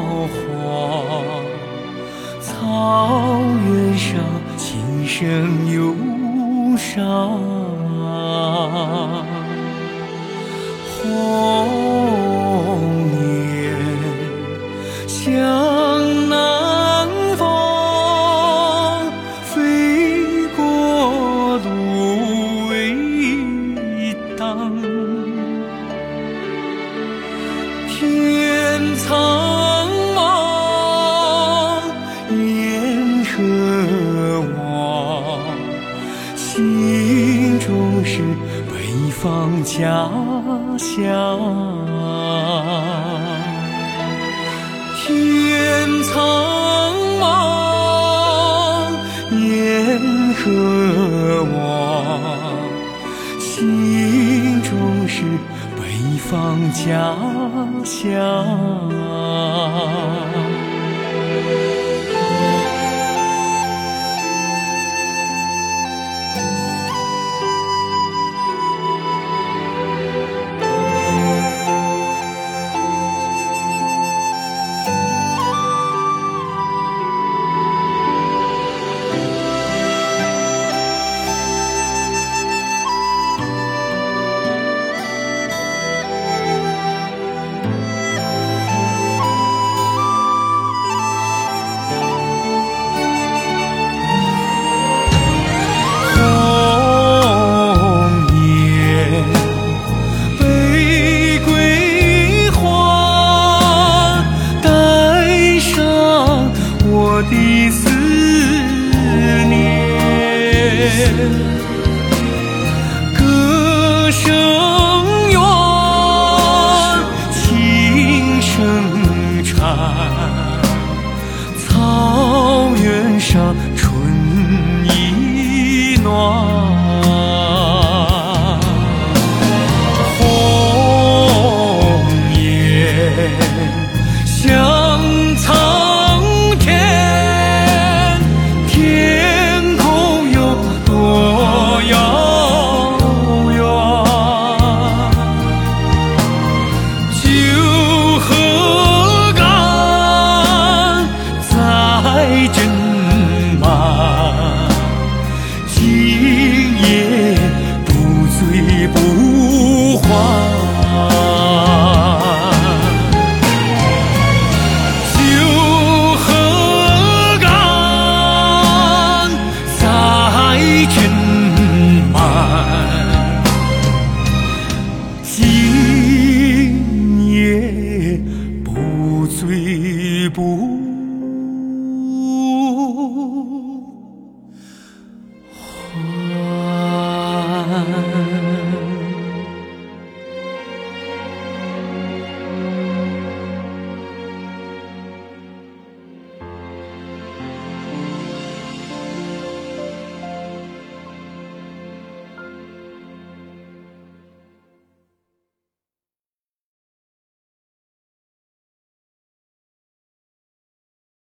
草黄，草原上琴声忧伤。红颜向南方，飞过芦苇荡。天苍家乡。天苍茫，雁何往，心中是北方家乡。歌声远，琴声长，草原上。今夜不醉不还酒喝干再斟满今夜不醉不